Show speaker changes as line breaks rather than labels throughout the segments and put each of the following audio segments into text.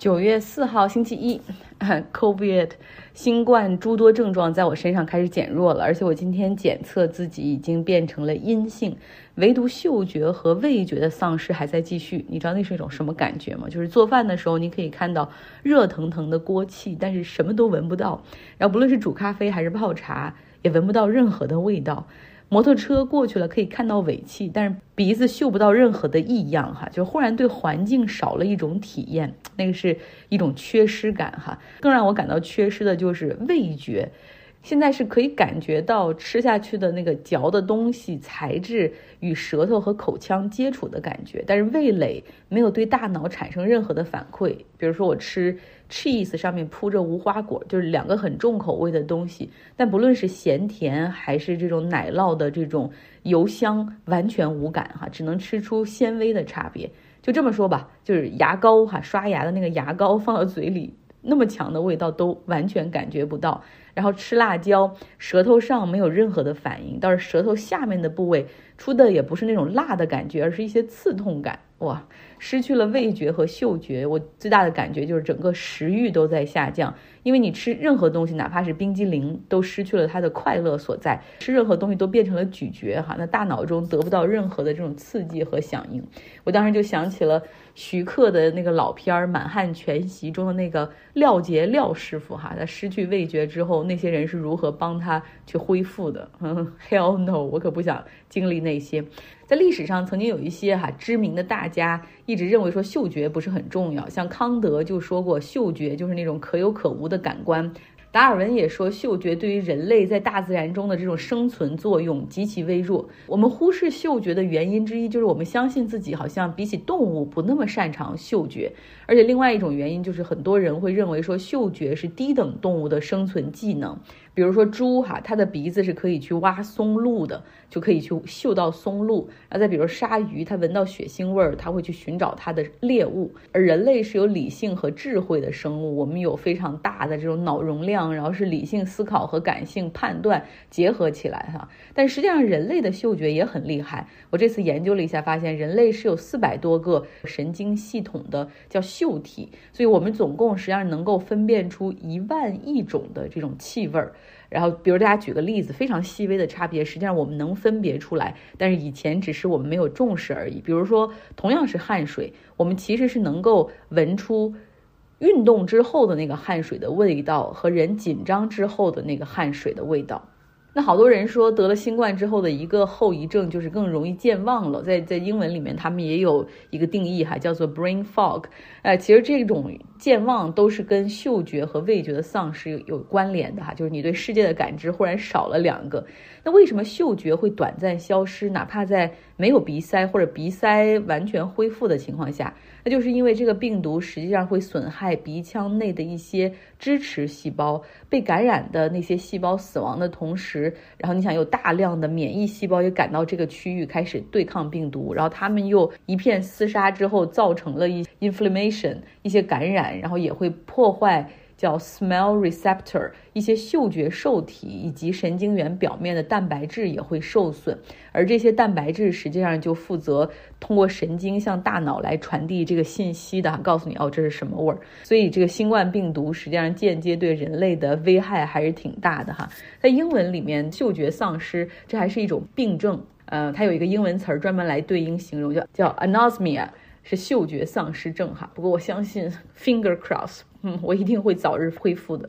九月四号星期一，COVID 新冠诸多症状在我身上开始减弱了，而且我今天检测自己已经变成了阴性，唯独嗅觉和味觉的丧失还在继续。你知道那是一种什么感觉吗？就是做饭的时候，你可以看到热腾腾的锅气，但是什么都闻不到。然后不论是煮咖啡还是泡茶，也闻不到任何的味道。摩托车过去了，可以看到尾气，但是鼻子嗅不到任何的异样，哈，就忽然对环境少了一种体验，那个是一种缺失感，哈。更让我感到缺失的就是味觉。现在是可以感觉到吃下去的那个嚼的东西材质与舌头和口腔接触的感觉，但是味蕾没有对大脑产生任何的反馈。比如说我吃 cheese 上面铺着无花果，就是两个很重口味的东西，但不论是咸甜还是这种奶酪的这种油香，完全无感哈，只能吃出纤维的差别。就这么说吧，就是牙膏哈，刷牙的那个牙膏放到嘴里，那么强的味道都完全感觉不到。然后吃辣椒，舌头上没有任何的反应，倒是舌头下面的部位出的也不是那种辣的感觉，而是一些刺痛感。哇，失去了味觉和嗅觉，我最大的感觉就是整个食欲都在下降。因为你吃任何东西，哪怕是冰激凌，都失去了它的快乐所在。吃任何东西都变成了咀嚼，哈，那大脑中得不到任何的这种刺激和响应。我当时就想起了徐克的那个老片儿《满汉全席》中的那个廖杰廖师傅，哈，他失去味觉之后，那些人是如何帮他去恢复的？Hell no，我可不想经历那些。在历史上，曾经有一些哈知名的大家一直认为说嗅觉不是很重要，像康德就说过，嗅觉就是那种可有可无的感官。达尔文也说，嗅觉对于人类在大自然中的这种生存作用极其微弱。我们忽视嗅觉的原因之一，就是我们相信自己好像比起动物不那么擅长嗅觉。而且另外一种原因就是，很多人会认为说，嗅觉是低等动物的生存技能。比如说猪哈，它的鼻子是可以去挖松露的，就可以去嗅到松露。然后再比如鲨鱼，它闻到血腥味儿，它会去寻找它的猎物。而人类是有理性和智慧的生物，我们有非常大的这种脑容量，然后是理性思考和感性判断结合起来哈。但实际上，人类的嗅觉也很厉害。我这次研究了一下，发现人类是有四百多个神经系统的叫嗅体，所以我们总共实际上能够分辨出一万亿种的这种气味儿。然后，比如大家举个例子，非常细微的差别，实际上我们能分别出来，但是以前只是我们没有重视而已。比如说，同样是汗水，我们其实是能够闻出运动之后的那个汗水的味道和人紧张之后的那个汗水的味道。那好多人说得了新冠之后的一个后遗症就是更容易健忘了，在在英文里面他们也有一个定义哈，叫做 brain fog。哎，其实这种健忘都是跟嗅觉和味觉的丧失有关联的哈，就是你对世界的感知忽然少了两个。那为什么嗅觉会短暂消失？哪怕在没有鼻塞或者鼻塞完全恢复的情况下，那就是因为这个病毒实际上会损害鼻腔内的一些支持细胞，被感染的那些细胞死亡的同时，然后你想有大量的免疫细胞也赶到这个区域开始对抗病毒，然后他们又一片厮杀之后，造成了一 inflammation 一些感染，然后也会破坏。叫 smell receptor，一些嗅觉受体以及神经元表面的蛋白质也会受损，而这些蛋白质实际上就负责通过神经向大脑来传递这个信息的，告诉你哦这是什么味儿。所以这个新冠病毒实际上间接对人类的危害还是挺大的哈。在英文里面，嗅觉丧失这还是一种病症，呃，它有一个英文词儿专门来对应形容，叫叫 anosmia，是嗅觉丧失症哈。不过我相信 finger cross。嗯，我一定会早日恢复的。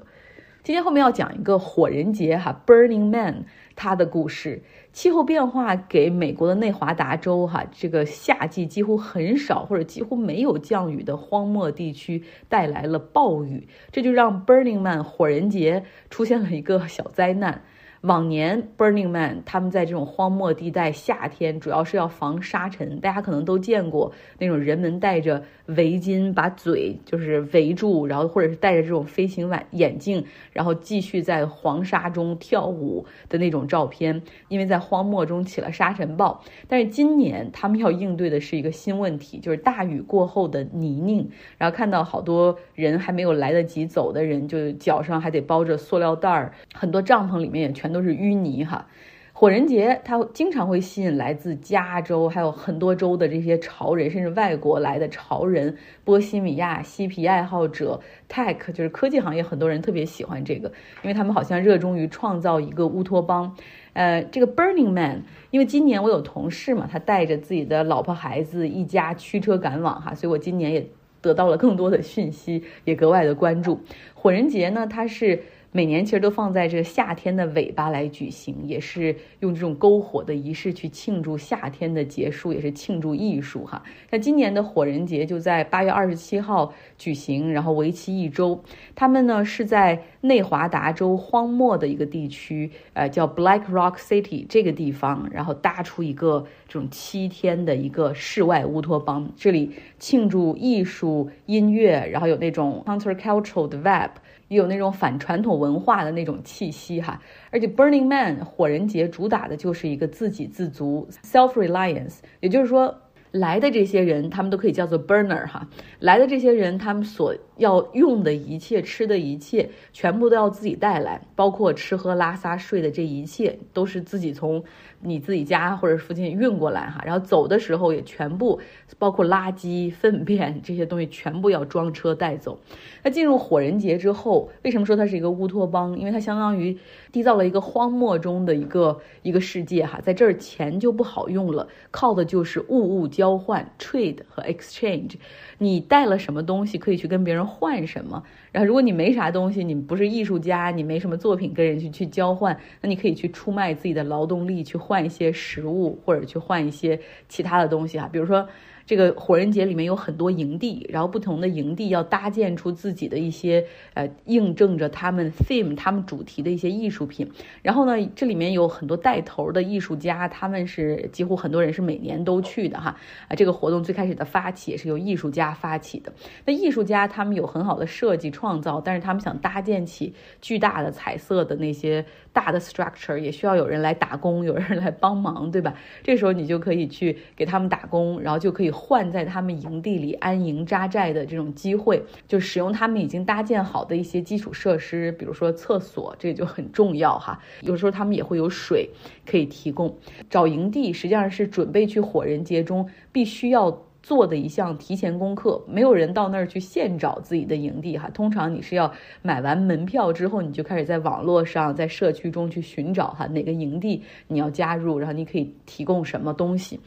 今天后面要讲一个火人节哈，Burning Man，他的故事。气候变化给美国的内华达州哈，这个夏季几乎很少或者几乎没有降雨的荒漠地区带来了暴雨，这就让 Burning Man 火人节出现了一个小灾难。往年 Burning Man 他们在这种荒漠地带，夏天主要是要防沙尘。大家可能都见过那种人们戴着围巾把嘴就是围住，然后或者是戴着这种飞行眼眼镜，然后继续在黄沙中跳舞的那种照片。因为在荒漠中起了沙尘暴，但是今年他们要应对的是一个新问题，就是大雨过后的泥泞。然后看到好多人还没有来得及走的人，就脚上还得包着塑料袋儿，很多帐篷里面也全。都是淤泥哈，火人节，它经常会吸引来自加州还有很多州的这些潮人，甚至外国来的潮人、波西米亚嬉皮爱好者、tech 就是科技行业，很多人特别喜欢这个，因为他们好像热衷于创造一个乌托邦。呃，这个 Burning Man，因为今年我有同事嘛，他带着自己的老婆孩子一家驱车赶往哈，所以我今年也得到了更多的讯息，也格外的关注。火人节呢，它是。每年其实都放在这个夏天的尾巴来举行，也是用这种篝火的仪式去庆祝夏天的结束，也是庆祝艺术哈。那今年的火人节就在八月二十七号举行，然后为期一周。他们呢是在内华达州荒漠的一个地区，呃，叫 Black Rock City 这个地方，然后搭出一个这种七天的一个室外乌托邦，这里庆祝艺术、音乐，然后有那种 countercultural 的 vibe。有那种反传统文化的那种气息哈，而且 Burning Man 火人节主打的就是一个自给自足 self reliance，也就是说。来的这些人，他们都可以叫做 burner 哈。来的这些人，他们所要用的一切、吃的一切，全部都要自己带来，包括吃喝拉撒睡的这一切，都是自己从你自己家或者附近运过来哈。然后走的时候也全部，包括垃圾、粪便 这些东西，全部要装车带走。那进入火人节之后，为什么说它是一个乌托邦？因为它相当于缔造了一个荒漠中的一个一个世界哈。在这儿钱就不好用了，靠的就是物物交。交换 trade 和 exchange，你带了什么东西可以去跟别人换什么？然后如果你没啥东西，你不是艺术家，你没什么作品跟人去去交换，那你可以去出卖自己的劳动力，去换一些食物或者去换一些其他的东西啊，比如说。这个火人节里面有很多营地，然后不同的营地要搭建出自己的一些呃，印证着他们 theme、他们主题的一些艺术品。然后呢，这里面有很多带头的艺术家，他们是几乎很多人是每年都去的哈。啊，这个活动最开始的发起也是由艺术家发起的。那艺术家他们有很好的设计创造，但是他们想搭建起巨大的彩色的那些大的 structure，也需要有人来打工，有人来帮忙，对吧？这时候你就可以去给他们打工，然后就可以。换在他们营地里安营扎寨的这种机会，就使用他们已经搭建好的一些基础设施，比如说厕所，这就很重要哈。有时候他们也会有水可以提供。找营地实际上是准备去火人节中必须要做的一项提前功课。没有人到那儿去现找自己的营地哈，通常你是要买完门票之后，你就开始在网络上在社区中去寻找哈哪个营地你要加入，然后你可以提供什么东西。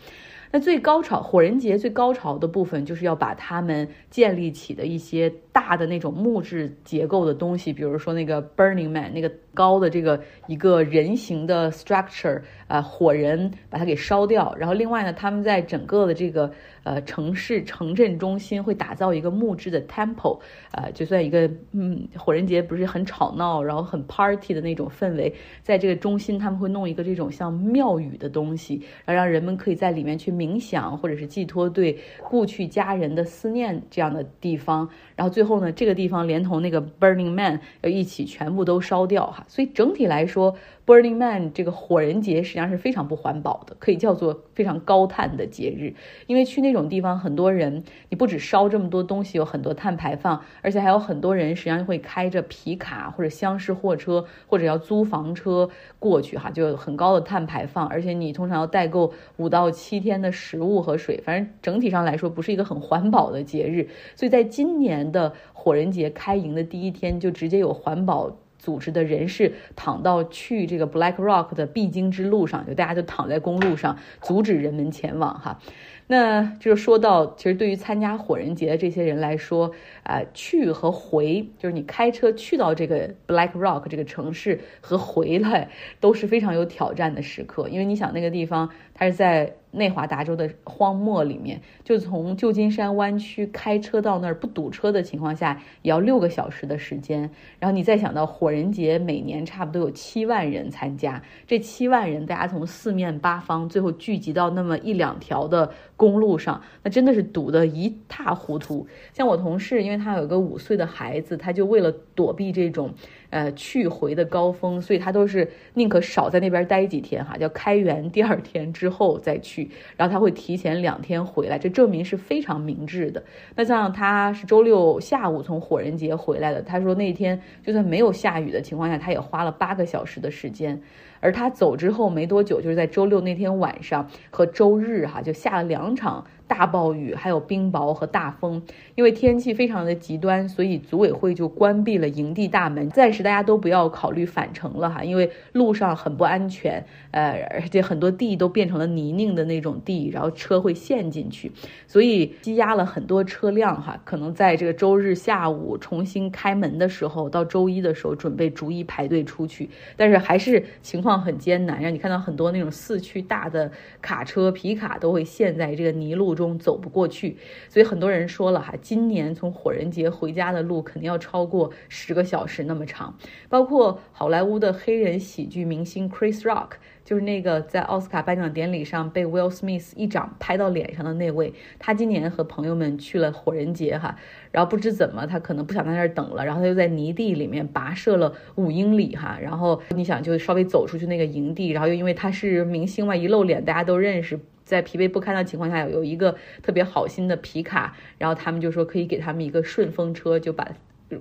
那最高潮火人节最高潮的部分，就是要把他们建立起的一些大的那种木质结构的东西，比如说那个 Burning Man 那个高的这个一个人形的 structure，啊，火人把它给烧掉。然后另外呢，他们在整个的这个呃城市城镇中心会打造一个木质的 temple，啊，就算一个嗯火人节不是很吵闹，然后很 party 的那种氛围，在这个中心他们会弄一个这种像庙宇的东西，然后让人们可以在里面去冥想，或者是寄托对故去家人的思念这样的地方，然后最后呢，这个地方连同那个 Burning Man 要一起全部都烧掉哈，所以整体来说。Burning Man 这个火人节实际上是非常不环保的，可以叫做非常高碳的节日。因为去那种地方，很多人你不止烧这么多东西，有很多碳排放，而且还有很多人实际上会开着皮卡或者厢式货车，或者要租房车过去哈，就有很高的碳排放。而且你通常要代购五到七天的食物和水，反正整体上来说不是一个很环保的节日。所以在今年的火人节开营的第一天，就直接有环保。组织的人士躺到去这个 Black Rock 的必经之路上，就大家就躺在公路上，阻止人们前往哈。那就是说到，其实对于参加火人节的这些人来说，啊，去和回，就是你开车去到这个 Black Rock 这个城市和回来，都是非常有挑战的时刻，因为你想那个地方，它是在。内华达州的荒漠里面，就从旧金山湾区开车到那儿不堵车的情况下，也要六个小时的时间。然后你再想到火人节，每年差不多有七万人参加，这七万人大家从四面八方最后聚集到那么一两条的公路上，那真的是堵得一塌糊涂。像我同事，因为他有一个五岁的孩子，他就为了躲避这种。呃去回的高峰，所以他都是宁可少在那边待几天哈，叫开园第二天之后再去，然后他会提前两天回来，这证明是非常明智的。那像他是周六下午从火人节回来的，他说那天就算没有下雨的情况下，他也花了八个小时的时间。而他走之后没多久，就是在周六那天晚上和周日哈，就下了两场。大暴雨，还有冰雹和大风，因为天气非常的极端，所以组委会就关闭了营地大门，暂时大家都不要考虑返程了哈，因为路上很不安全，呃，而且很多地都变成了泥泞的那种地，然后车会陷进去，所以积压了很多车辆哈，可能在这个周日下午重新开门的时候，到周一的时候准备逐一排队出去，但是还是情况很艰难，让你看到很多那种四驱大的卡车、皮卡都会陷在这个泥路。中走不过去，所以很多人说了哈，今年从火人节回家的路肯定要超过十个小时那么长。包括好莱坞的黑人喜剧明星 Chris Rock，就是那个在奥斯卡颁奖典礼上被 Will Smith 一掌拍到脸上的那位，他今年和朋友们去了火人节哈，然后不知怎么他可能不想在那儿等了，然后他就在泥地里面跋涉了五英里哈，然后你想就稍微走出去那个营地，然后又因为他是明星嘛，一露脸大家都认识。在疲惫不堪的情况下，有一个特别好心的皮卡，然后他们就说可以给他们一个顺风车，就把。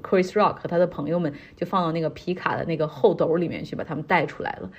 Chris Rock 和他的朋友们就放到那个皮卡的那个后斗里面去，把他们带出来了。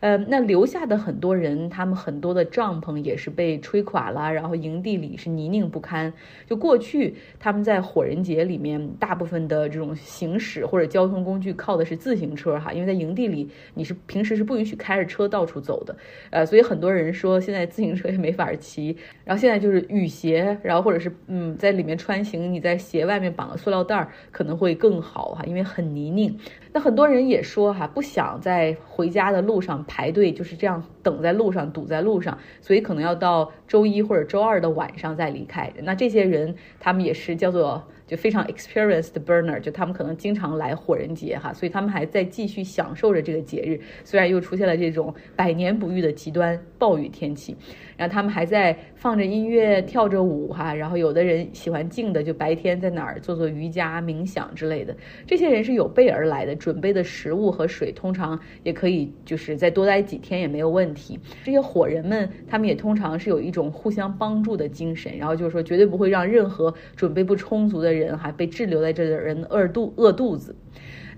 呃，那留下的很多人，他们很多的帐篷也是被吹垮了，然后营地里是泥泞不堪。就过去他们在火人节里面，大部分的这种行驶或者交通工具靠的是自行车哈，因为在营地里你是平时是不允许开着车到处走的。呃，所以很多人说现在自行车也没法骑。然后现在就是雨鞋，然后或者是嗯在里面穿行，你在鞋外面绑个塑料袋儿，可能会。会更好哈，因为很泥泞。那很多人也说哈，不想在回家的路上排队，就是这样等在路上堵在路上，所以可能要到周一或者周二的晚上再离开。那这些人他们也是叫做就非常 experienced burner，就他们可能经常来火人节哈，所以他们还在继续享受着这个节日。虽然又出现了这种百年不遇的极端暴雨天气。然后他们还在放着音乐跳着舞哈，然后有的人喜欢静的，就白天在哪儿做做瑜伽、冥想之类的。这些人是有备而来的，准备的食物和水通常也可以，就是再多待几天也没有问题。这些火人们，他们也通常是有一种互相帮助的精神，然后就是说绝对不会让任何准备不充足的人哈被滞留在这的人饿肚饿肚子。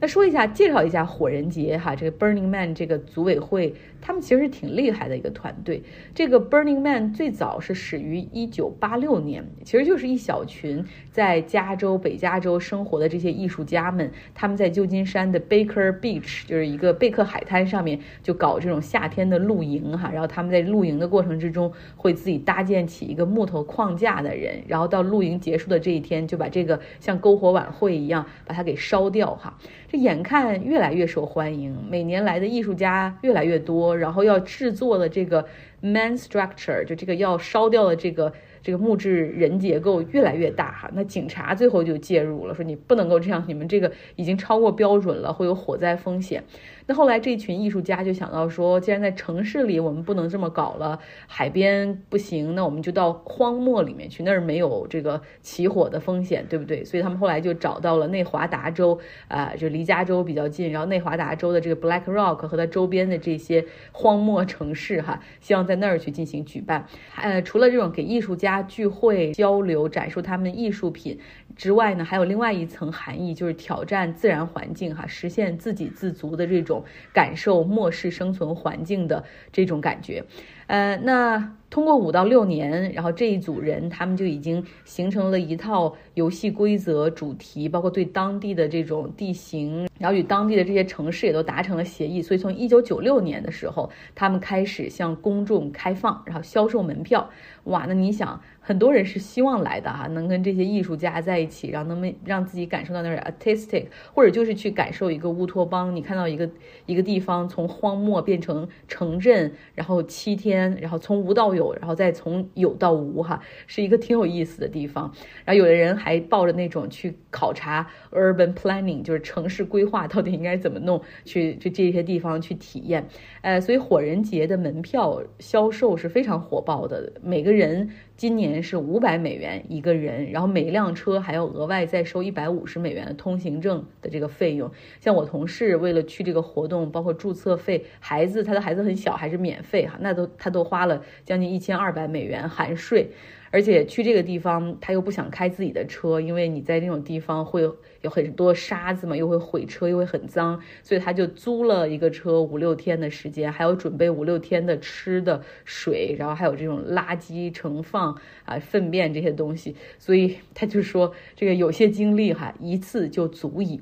那说一下，介绍一下火人节哈，这个 Burning Man 这个组委会，他们其实挺厉害的一个团队。这个 Burning Man 最早是始于一九八六年，其实就是一小群在加州北加州生活的这些艺术家们，他们在旧金山的 Baker Beach，就是一个贝克海滩上面，就搞这种夏天的露营哈。然后他们在露营的过程之中，会自己搭建起一个木头框架的人，然后到露营结束的这一天，就把这个像篝火晚会一样把它给烧掉哈。眼看越来越受欢迎，每年来的艺术家越来越多，然后要制作的这个 man structure，就这个要烧掉的这个这个木质人结构越来越大哈。那警察最后就介入了，说你不能够这样，你们这个已经超过标准了，会有火灾风险。那后来这群艺术家就想到说，既然在城市里我们不能这么搞了，海边不行，那我们就到荒漠里面去，那儿没有这个起火的风险，对不对？所以他们后来就找到了内华达州，啊，就离加州比较近，然后内华达州的这个 Black Rock 和它周边的这些荒漠城市，哈，希望在那儿去进行举办。呃，除了这种给艺术家聚会、交流、展示他们艺术品之外呢，还有另外一层含义，就是挑战自然环境，哈，实现自给自足的这种。感受末世生存环境的这种感觉，呃，那通过五到六年，然后这一组人他们就已经形成了一套游戏规则、主题，包括对当地的这种地形，然后与当地的这些城市也都达成了协议。所以从一九九六年的时候，他们开始向公众开放，然后销售门票。哇，那你想？很多人是希望来的哈，能跟这些艺术家在一起，让他们让自己感受到那种 artistic，或者就是去感受一个乌托邦。你看到一个一个地方从荒漠变成城镇，然后七天，然后从无到有，然后再从有到无哈，是一个挺有意思的地方。然后有的人还抱着那种去考察 urban planning，就是城市规划到底应该怎么弄，去去这些地方去体验。呃，所以火人节的门票销售是非常火爆的，每个人。今年是五百美元一个人，然后每辆车还要额外再收一百五十美元的通行证的这个费用。像我同事为了去这个活动，包括注册费，孩子他的孩子很小，还是免费哈，那都他都花了将近一千二百美元含税。而且去这个地方，他又不想开自己的车，因为你在那种地方会有很多沙子嘛，又会毁车，又会很脏，所以他就租了一个车五六天的时间，还要准备五六天的吃的、水，然后还有这种垃圾盛放啊、粪便这些东西，所以他就说这个有些经历哈，一次就足以。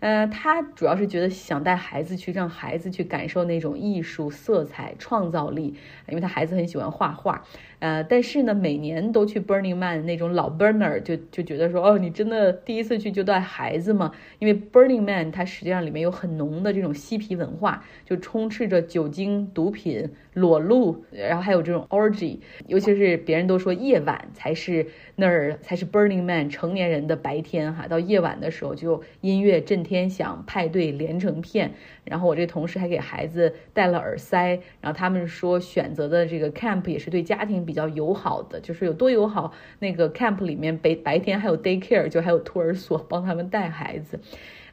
呃，他主要是觉得想带孩子去，让孩子去感受那种艺术色彩、创造力，因为他孩子很喜欢画画。呃，但是呢，每年都去 Burning Man 那种老 Burner 就就觉得说，哦，你真的第一次去就带孩子吗？因为 Burning Man 它实际上里面有很浓的这种嬉皮文化，就充斥着酒精、毒品、裸露，然后还有这种 orgy，尤其是别人都说夜晚才是那儿才是 Burning Man 成年人的白天哈，到夜晚的时候就音乐震天响，派对连成片。然后我这同事还给孩子戴了耳塞，然后他们说选择的这个 camp 也是对家庭比比较友好的，就是有多友好。那个 camp 里面白白天还有 daycare，就还有托儿所帮他们带孩子。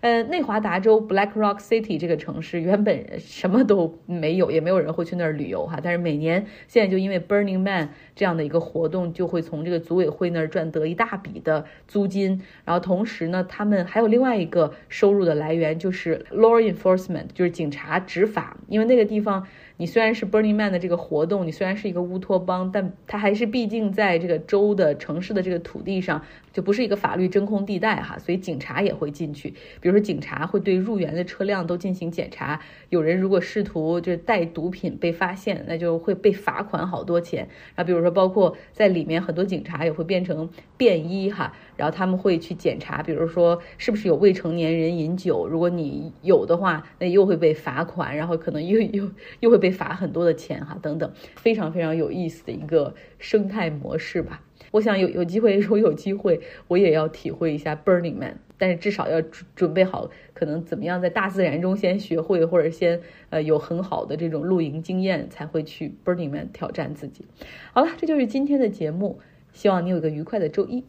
呃，内华达州 Black Rock City 这个城市原本什么都没有，也没有人会去那儿旅游哈。但是每年现在就因为 Burning Man 这样的一个活动，就会从这个组委会那儿赚得一大笔的租金。然后同时呢，他们还有另外一个收入的来源，就是 law enforcement，就是警察执法。因为那个地方。你虽然是 Burning Man 的这个活动，你虽然是一个乌托邦，但它还是毕竟在这个州的城市的这个土地上，就不是一个法律真空地带哈，所以警察也会进去。比如说，警察会对入园的车辆都进行检查，有人如果试图就是带毒品被发现，那就会被罚款好多钱。啊，比如说，包括在里面很多警察也会变成便衣哈，然后他们会去检查，比如说是不是有未成年人饮酒，如果你有的话，那又会被罚款，然后可能又又又会被。罚很多的钱哈，等等，非常非常有意思的一个生态模式吧。我想有有机会，如果有机会，我也要体会一下 Burning Man，但是至少要准准备好，可能怎么样在大自然中先学会，或者先呃有很好的这种露营经验，才会去 Burning Man 挑战自己。好了，这就是今天的节目，希望你有个愉快的周一。